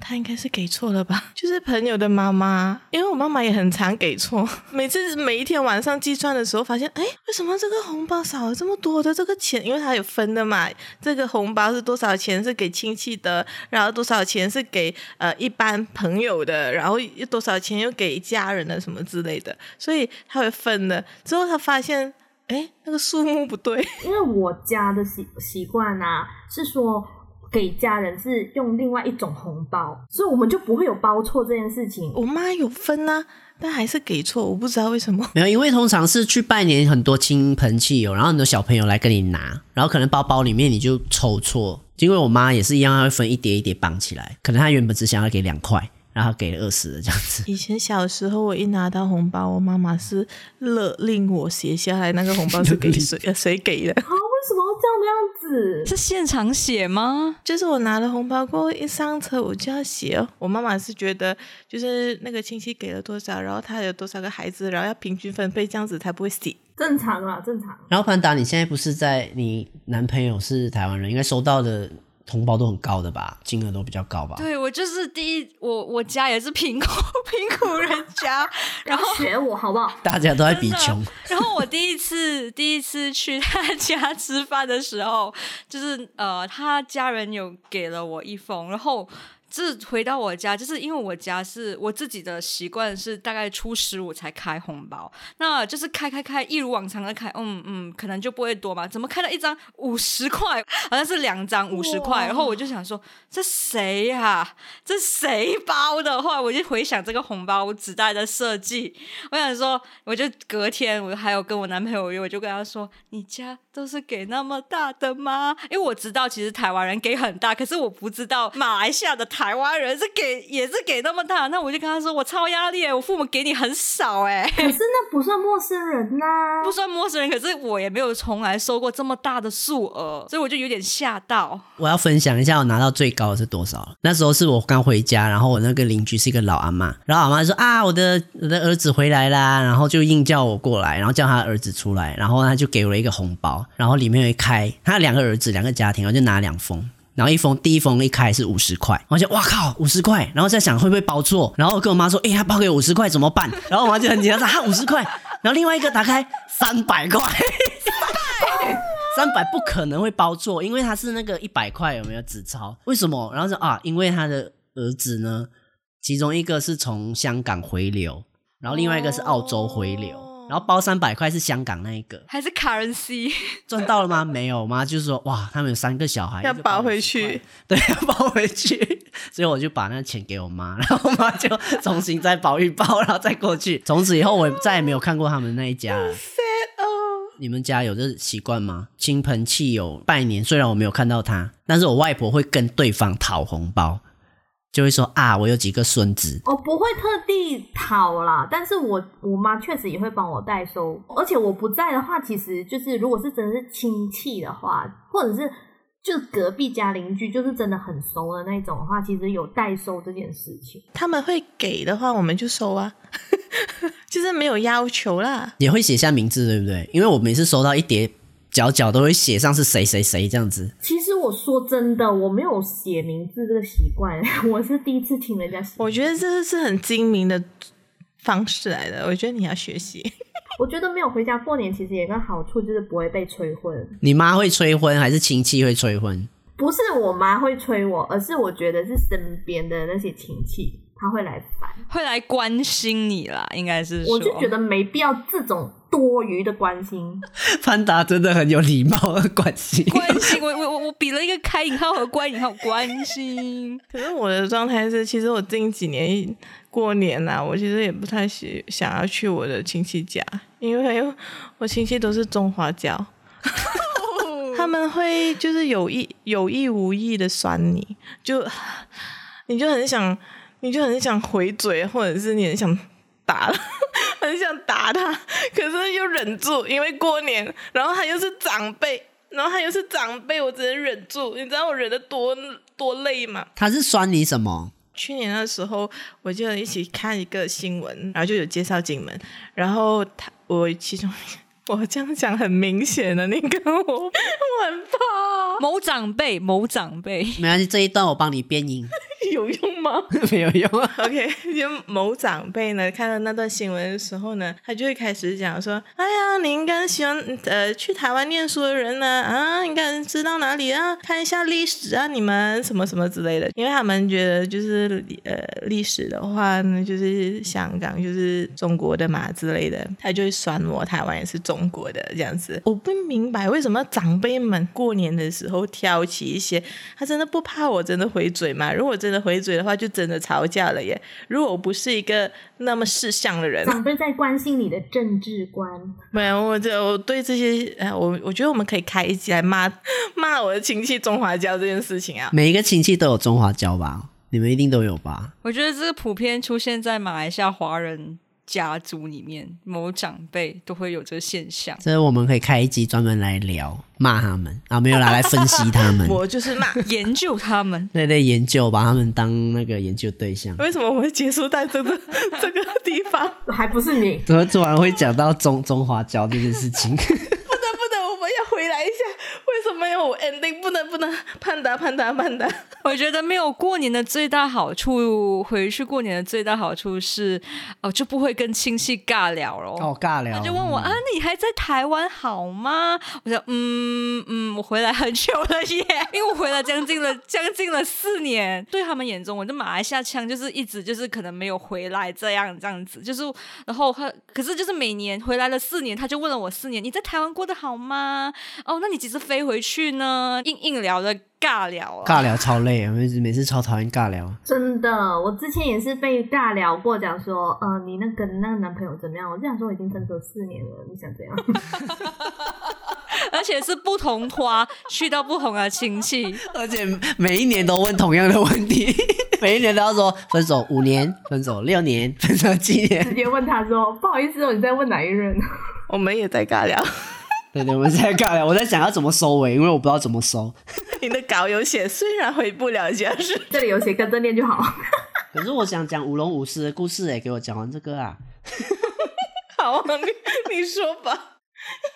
他应该是给错了吧？就是朋友的妈妈，因为我妈妈也很常给错。每次每一天晚上计算的时候，发现，哎，为什么这个红包少了这么多的这个钱？因为他有分的嘛，这个红包是多少钱是给亲戚的，然后多少钱是给呃一般朋友的，然后又多少钱又给家人的什么之类的，所以他会分的。之后他发现，哎，那个数目不对，因为我家的习习惯啊是说。给家人是用另外一种红包，所以我们就不会有包错这件事情。我妈有分啊，但还是给错，我不知道为什么。没有，因为通常是去拜年，很多亲朋戚友，然后很多小朋友来跟你拿，然后可能包包里面你就抽错。因为我妈也是一样，她会分一叠一叠绑起来，可能她原本只想要给两块，然后给了二十的这样子。以前小时候，我一拿到红包，我妈妈是勒令我写下来那个红包是给谁 谁给的。为什么要这样的样子？是现场写吗？就是我拿了红包过后一上车我就要写哦。我妈妈是觉得就是那个亲戚给了多少，然后他有多少个孩子，然后要平均分配，这样子才不会死。正常啊，正常。然后潘达，你现在不是在你男朋友是台湾人，应该收到的。红包都很高的吧，金额都比较高吧。对，我就是第一，我我家也是贫苦 贫苦人家，然后学我好不好？大家都在比穷。然后我第一次第一次去他家吃饭的时候，就是呃，他家人有给了我一封，然后。这回到我家，就是因为我家是我自己的习惯是大概初十五才开红包，那就是开开开，一如往常的开，嗯嗯，可能就不会多嘛。怎么开了一张五十块，好像是两张五十块，然后我就想说这谁呀、啊？这谁包的？后来我就回想这个红包纸袋的设计，我想说，我就隔天我还有跟我男朋友约，我就跟他说，你家都是给那么大的吗？因为我知道其实台湾人给很大，可是我不知道马来西亚的台湾人是给也是给那么大，那我就跟他说我超压力，我父母给你很少哎。可是那不算陌生人呐、啊，不算陌生人，可是我也没有从来收过这么大的数额，所以我就有点吓到。我要分享一下我拿到最高的是多少？那时候是我刚回家，然后我那个邻居是一个老阿妈，然后阿妈说啊，我的我的儿子回来啦，然后就硬叫我过来，然后叫他儿子出来，然后他就给我了一个红包，然后里面有一开，他两个儿子两个家庭，然后就拿两封。然后一封，第一封一开是五十块，我就哇靠，五十块！然后在想会不会包错，然后跟我妈说，哎、欸，他包给五十块怎么办？然后我妈就很紧张说，哈，五十块。然后另外一个打开三百块，三百不可能会包错，因为他是那个一百块有没有纸钞？为什么？然后说啊，因为他的儿子呢，其中一个是从香港回流，然后另外一个是澳洲回流。然后包三百块是香港那一个，还是 currency 赚到了吗？没有吗？就是说哇，他们有三个小孩要包回去，对，要包回去，所以我就把那钱给我妈，然后我妈就重新再包一包，然后再过去。从此以后，我再也没有看过他们那一家了。哦，你们家有这习惯吗？亲朋戚友拜年，虽然我没有看到他，但是我外婆会跟对方讨红包。就会说啊，我有几个孙子，我不会特地讨啦，但是我我妈确实也会帮我代收，而且我不在的话，其实就是如果是真的是亲戚的话，或者是就隔壁家邻居，就是真的很熟的那种的话，其实有代收这件事情，他们会给的话，我们就收啊，就是没有要求啦，也会写下名字，对不对？因为我每次收到一叠。角角都会写上是谁谁谁这样子。其实我说真的，我没有写名字这个习惯，我是第一次听人家写。我觉得这是很精明的方式来的，我觉得你要学习。我觉得没有回家过年，其实有个好处就是不会被催婚。你妈会催婚还是亲戚会催婚？不是我妈会催我，而是我觉得是身边的那些亲戚他会来烦，会来关心你啦，应该是。我就觉得没必要这种。多余的关心，潘达真的很有礼貌的关心。关心，我我我我比了一个开引号和关引号关心。可是我的状态是，其实我近几年过年呐、啊，我其实也不太喜想要去我的亲戚家，因为我亲戚都是中华教，他们会就是有意有意无意的酸你，就你就很想，你就很想回嘴，或者是你很想打了。很想打他，可是又忍住，因为过年，然后他又是长辈，然后他又是长辈，我只能忍住。你知道我忍得多多累吗？他是酸你什么？去年的时候，我就一起看一个新闻，然后就有介绍金门，然后他我其中。我这样讲很明显的，你跟我，我很怕。某长辈，某长辈，没关系，这一段我帮你编音，有用吗？没有用啊。OK，就某长辈呢，看到那段新闻的时候呢，他就会开始讲说：“哎呀，你应该喜欢呃去台湾念书的人呢，啊，应该知道哪里啊，看一下历史啊，你们什么什么之类的，因为他们觉得就是呃历史的话呢，就是香港就是中国的嘛之类的，他就会酸我台湾也是中。”中国的这样子，我不明白为什么长辈们过年的时候挑起一些，他真的不怕我真的回嘴吗？如果真的回嘴的话，就真的吵架了耶。如果我不是一个那么识相的人，长辈在关心你的政治观，没有，我就我对这些，我我觉得我们可以开一集来骂 骂我的亲戚中华教这件事情啊。每一个亲戚都有中华教吧？你们一定都有吧？我觉得这个普遍出现在马来西亚华人。家族里面某长辈都会有这个现象，所以我们可以开一集专门来聊骂他们啊，没有拿来分析他们，我就是骂研究他们，对对，研究把他们当那个研究对象。为什么我会结束在这个 这个地方？还不是你？怎么突然会讲到中中华教这件事情？不得不得，我们要回来一下，为什么有，我 ending 不能不能，盼达盼达盼达。我觉得没有过年的最大好处，回去过年的最大好处是，哦，就不会跟亲戚尬聊了。哦，尬聊。他就问我、嗯、啊，你还在台湾好吗？我说，嗯嗯，我回来很久了耶，因为我回来将近了将近了四年。对他们眼中，我的马来西亚腔就是一直就是可能没有回来这样这样子，就是然后他可是就是每年回来了四年，他就问了我四年，你在台湾过得好吗？哦，那你几时飞回去呢？硬硬聊的。尬聊啊，尬聊超累啊！每次每次超讨厌尬聊。真的，我之前也是被尬聊过，讲说，呃，你那个那个男朋友怎么样？我这样说已经分手四年了，你想怎样？而且是不同花去到不同的亲戚，而且每一年都问同样的问题，每一年都要说分手五年、分手六年、分手几年，直接问他说，不好意思哦，你在问哪一任？我们也在尬聊。对对，我们在尬聊，我在想要怎么收尾，因为我不知道怎么收。你的稿有写，虽然回不了家，是 这里有写，跟着念就好。可是我想讲舞龙舞狮的故事，哎，给我讲完这个啊。好啊，你你说吧。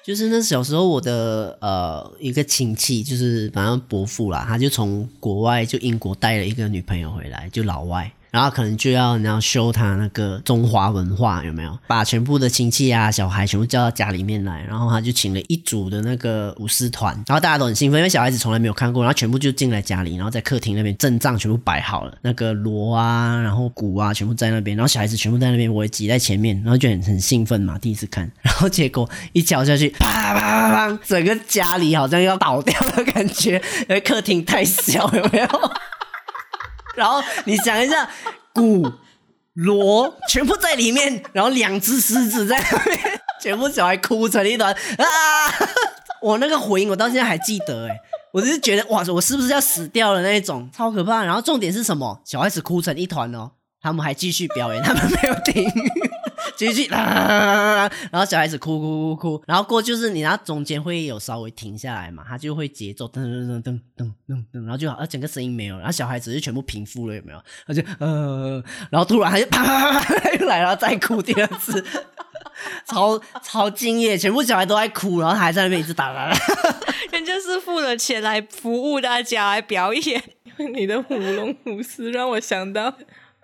就是那小时候，我的呃一个亲戚，就是反正伯父啦，他就从国外就英国带了一个女朋友回来，就老外。然后可能就要你要修他那个中华文化有没有？把全部的亲戚啊、小孩全部叫到家里面来，然后他就请了一组的那个舞狮团，然后大家都很兴奋，因为小孩子从来没有看过，然后全部就进来家里，然后在客厅那边阵仗全部摆好了，那个锣啊，然后鼓啊，全部在那边，然后小孩子全部在那边，我也挤在前面，然后就很很兴奋嘛，第一次看，然后结果一敲下去，啪啪啪啪，整个家里好像要倒掉的感觉，因为客厅太小，有没有？然后你想一下，鼓、锣全部在里面，然后两只狮子在那边，全部小孩哭成一团啊！我那个回音我到现在还记得，哎，我就是觉得哇，我是不是要死掉了那一种，超可怕。然后重点是什么？小孩子哭成一团哦，他们还继续表演，他们没有停。继续啦，然后小孩子哭哭哭哭，然后过就是你，然后中间会有稍微停下来嘛，他就会节奏噔噔噔噔噔噔噔，然后就好，整个声音没有，然后小孩子就全部平复了，有没有？他就呃，然后突然他就啪啪啪啪又来了，再哭第二次，超超敬业，全部小孩都在哭，然后他还在那边一直打打，人家是付了钱来服务大家来表演，你的舞龙舞狮让我想到。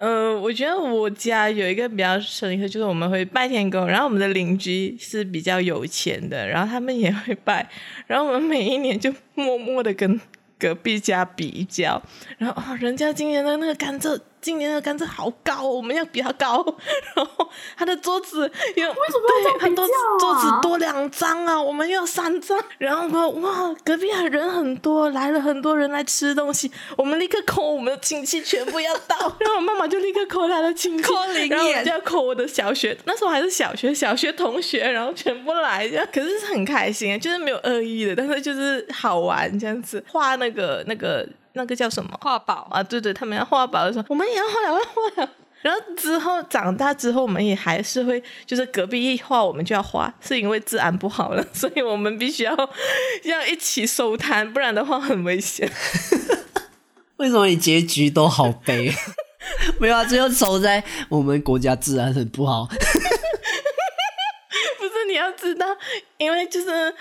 呃，我觉得我家有一个比较深刻，就是我们会拜天公，然后我们的邻居是比较有钱的，然后他们也会拜，然后我们每一年就默默的跟隔壁家比较，然后哦，人家今年的那个甘蔗。今年的甘蔗好高，我们要比他高。然后他的桌子有为什么要这样比较啊？很多桌子多两张啊，我们要三张。然后说哇，隔壁啊人很多，来了很多人来吃东西，我们立刻扣我们的亲戚全部要到。然后我妈妈就立刻扣他的亲戚，扣零，然后我就要扣我的小学，那时候还是小学小学同学，然后全部来这样，可是是很开心，就是没有恶意的，但是就是好玩这样子，画那个那个。那个叫什么画宝啊？对对，他们要画宝的时候，我们也要画，要画。然后之后长大之后，我们也还是会，就是隔壁一画，我们就要画，是因为治安不好了，所以我们必须要要一起收摊，不然的话很危险。为什么你结局都好悲？没有啊，最后收在我们国家治安很不好。不是，你要知道，因为就是。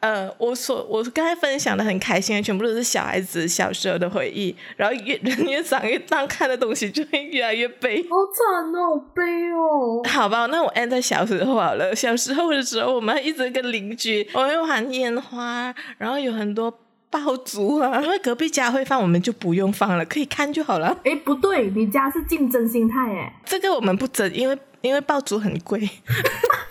呃，我所我刚才分享的很开心的，全部都是小孩子小时候的回忆。然后越 人越长越大，看的东西就会越来越悲。好惨哦，好悲哦。好吧，那我按在小时候好了。小时候的时候，我们一直跟邻居，我们玩烟花，然后有很多爆竹啊。因为隔壁家会放，我们就不用放了，可以看就好了。哎，不对，你家是竞争心态哎。这个我们不争，因为因为爆竹很贵。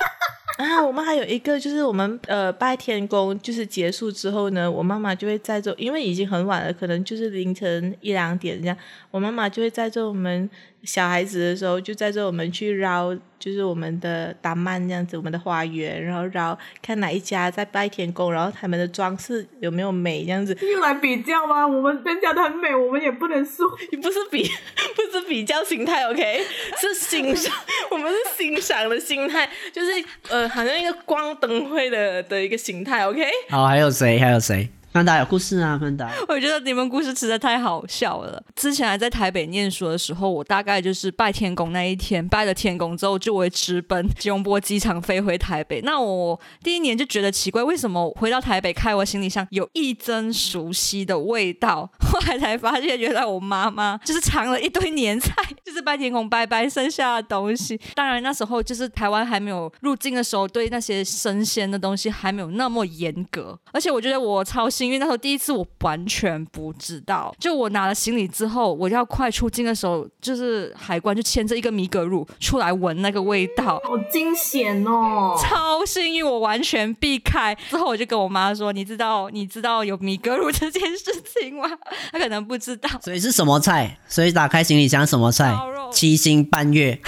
啊，我们还有一个，就是我们呃拜天公，就是结束之后呢，我妈妈就会在这，因为已经很晚了，可能就是凌晨一两点这样，我妈妈就会在这我们。小孩子的时候，就在这我们去绕，就是我们的达曼这样子，我们的花园，然后绕看哪一家在拜天公，然后他们的装饰有没有美这样子。又来比较吗？我们人家的很美，我们也不能说。你不是比，不是比较心态，OK？是欣赏，我们是欣赏的心态，就是呃，好像一个光灯会的的一个形态，OK？好，还有谁？还有谁？芬达有故事啊，芬达。我觉得你们故事实在太好笑了。之前还在台北念书的时候，我大概就是拜天公那一天，拜了天公之后就会直奔吉隆坡机场飞回台北。那我第一年就觉得奇怪，为什么回到台北开我行李箱有一阵熟悉的味道？后来才发现，原来我妈妈就是藏了一堆年菜，就是拜天公拜拜剩下的东西。当然那时候就是台湾还没有入境的时候，对那些生鲜的东西还没有那么严格。而且我觉得我超幸运，那时候第一次我完全不知道，就我拿了行李之后，我要快出境的时候，就是海关就牵着一个米格鲁出来闻那个味道，好惊险哦！超幸运，我完全避开。之后我就跟我妈说：“你知道，你知道有米格鲁这件事情吗？”她可能不知道。所以是什么菜？所以打开行李箱什么菜？七星半月。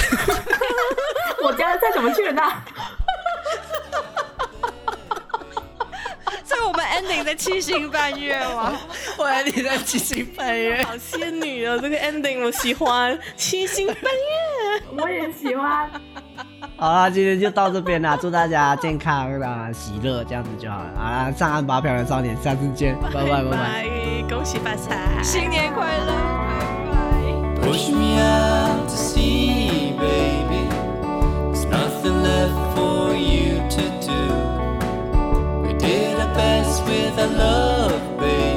我家的菜怎么去了呢？所以我们 ending 在七星半月吗？我 ending 在七星半月，好仙女哦！这个 ending 我喜欢，七星半月我也喜欢。好啦，今天就到这边啦，祝大家健康啊，喜乐，这样子就好了。好啦，上岸吧，漂亮少年，下次见，拜拜拜拜，恭喜发财，新年快乐，拜拜。best with a love, babe.